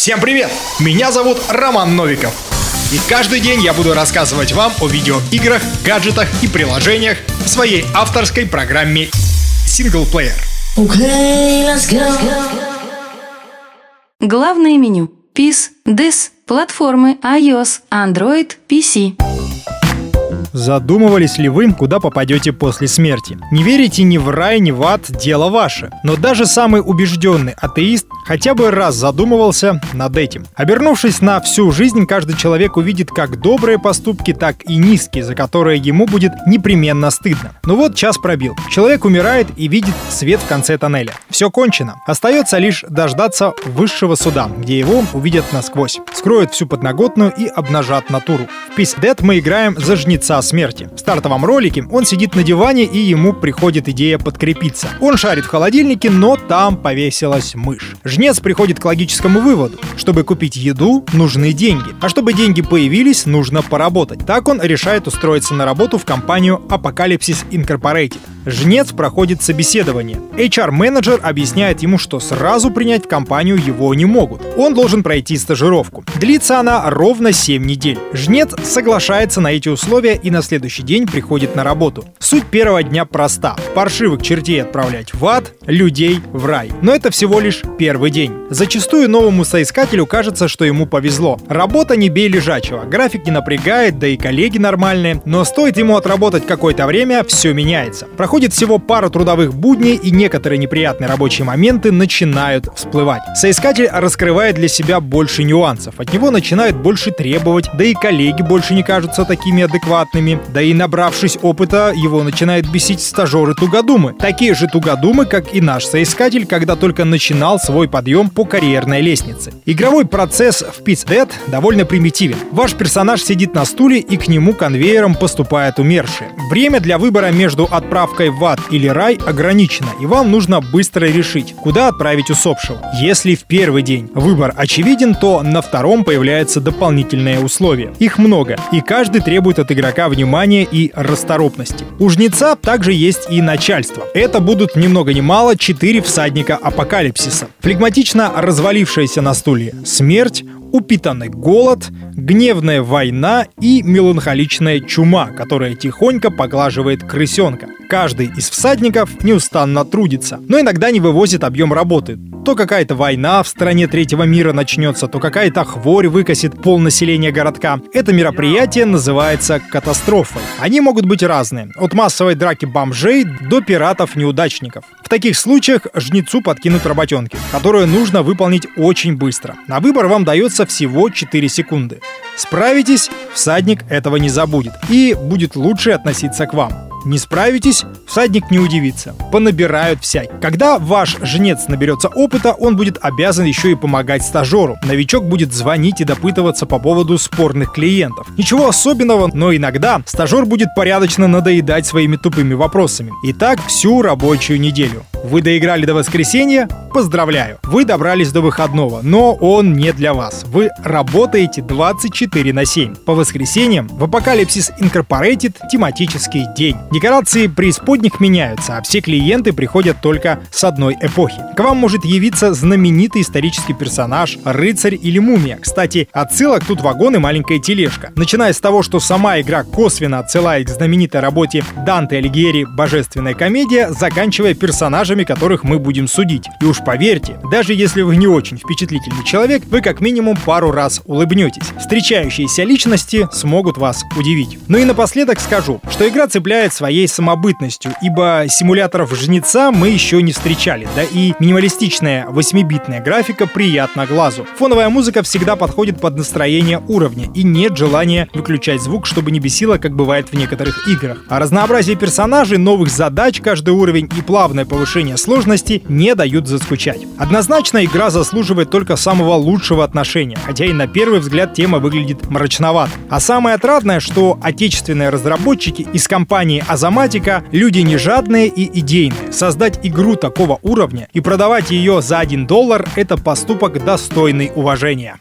Всем привет! Меня зовут Роман Новиков. И каждый день я буду рассказывать вам о видеоиграх, гаджетах и приложениях в своей авторской программе «Синглплеер». Okay, let's go. Главное меню. PIS, DIS, платформы iOS, Android, PC. Задумывались ли вы, куда попадете после смерти? Не верите ни в рай, ни в ад, дело ваше. Но даже самый убежденный атеист хотя бы раз задумывался над этим. Обернувшись на всю жизнь, каждый человек увидит как добрые поступки, так и низкие, за которые ему будет непременно стыдно. Ну вот час пробил. Человек умирает и видит свет в конце тоннеля. Все кончено. Остается лишь дождаться высшего суда, где его увидят насквозь, скроют всю подноготную и обнажат натуру. В Peace Dead мы играем за жнеца смерти. В стартовом ролике он сидит на диване и ему приходит идея подкрепиться. Он шарит в холодильнике, но там повесилась мышь. Приходит к логическому выводу. Чтобы купить еду, нужны деньги. А чтобы деньги появились, нужно поработать. Так он решает устроиться на работу в компанию Apocalypse Incorporated. Жнец проходит собеседование. HR-менеджер объясняет ему, что сразу принять в компанию его не могут. Он должен пройти стажировку. Длится она ровно 7 недель. Жнец соглашается на эти условия и на следующий день приходит на работу. Суть первого дня проста. Паршивых чертей отправлять в ад, людей в рай. Но это всего лишь первый день. Зачастую новому соискателю кажется, что ему повезло. Работа не бей лежачего, график не напрягает, да и коллеги нормальные. Но стоит ему отработать какое-то время, все меняется. Проходит всего пара трудовых будней, и некоторые неприятные рабочие моменты начинают всплывать. Соискатель раскрывает для себя больше нюансов. От него начинают больше требовать, да и коллеги больше не кажутся такими адекватными. Да и набравшись опыта, его начинают бесить стажеры-тугодумы. Такие же тугодумы, как и наш соискатель, когда только начинал свой подъем по карьерной лестнице. Игровой процесс в Pizza Dead довольно примитивен. Ваш персонаж сидит на стуле и к нему конвейером поступают умершие. Время для выбора между отправкой в ад или рай ограничена, и вам нужно быстро решить, куда отправить усопшего. Если в первый день выбор очевиден, то на втором появляются дополнительные условия. Их много, и каждый требует от игрока внимания и расторопности. У жнеца также есть и начальство. Это будут ни много ни мало четыре всадника апокалипсиса. Флегматично развалившаяся на стуле смерть, упитанный голод, гневная война и меланхоличная чума, которая тихонько поглаживает крысенка. Каждый из всадников неустанно трудится, но иногда не вывозит объем работы. То какая-то война в стране третьего мира начнется, то какая-то хворь выкосит пол населения городка. Это мероприятие называется катастрофой. Они могут быть разные, от массовой драки бомжей до пиратов-неудачников. В таких случаях жнецу подкинут работенки, которые нужно выполнить очень быстро. На выбор вам дается всего 4 секунды. Справитесь, всадник этого не забудет и будет лучше относиться к вам. Не справитесь, всадник не удивится. Понабирают всякий. Когда ваш жнец наберется опыта, он будет обязан еще и помогать стажеру. Новичок будет звонить и допытываться по поводу спорных клиентов. Ничего особенного, но иногда стажер будет порядочно надоедать своими тупыми вопросами. И так всю рабочую неделю. Вы доиграли до воскресенья? Поздравляю! Вы добрались до выходного, но он не для вас. Вы работаете 24 на 7. По воскресеньям в Apocalypse Incorporated тематический день. Декорации преисподних меняются, а все клиенты приходят только с одной эпохи. К вам может явиться знаменитый исторический персонаж, рыцарь или мумия. Кстати, отсылок тут вагон и маленькая тележка. Начиная с того, что сама игра косвенно отсылает к знаменитой работе Данте Алигьери «Божественная комедия», заканчивая персонажем персонажами, которых мы будем судить. И уж поверьте, даже если вы не очень впечатлительный человек, вы как минимум пару раз улыбнетесь. Встречающиеся личности смогут вас удивить. Ну и напоследок скажу, что игра цепляет своей самобытностью, ибо симуляторов жнеца мы еще не встречали, да и минималистичная 8-битная графика приятна глазу. Фоновая музыка всегда подходит под настроение уровня, и нет желания выключать звук, чтобы не бесило, как бывает в некоторых играх. А разнообразие персонажей, новых задач каждый уровень и плавное повышение повышения сложности не дают заскучать. Однозначно игра заслуживает только самого лучшего отношения, хотя и на первый взгляд тема выглядит мрачновато. А самое отрадное, что отечественные разработчики из компании Азаматика люди не жадные и идейные. Создать игру такого уровня и продавать ее за 1 доллар – это поступок достойный уважения.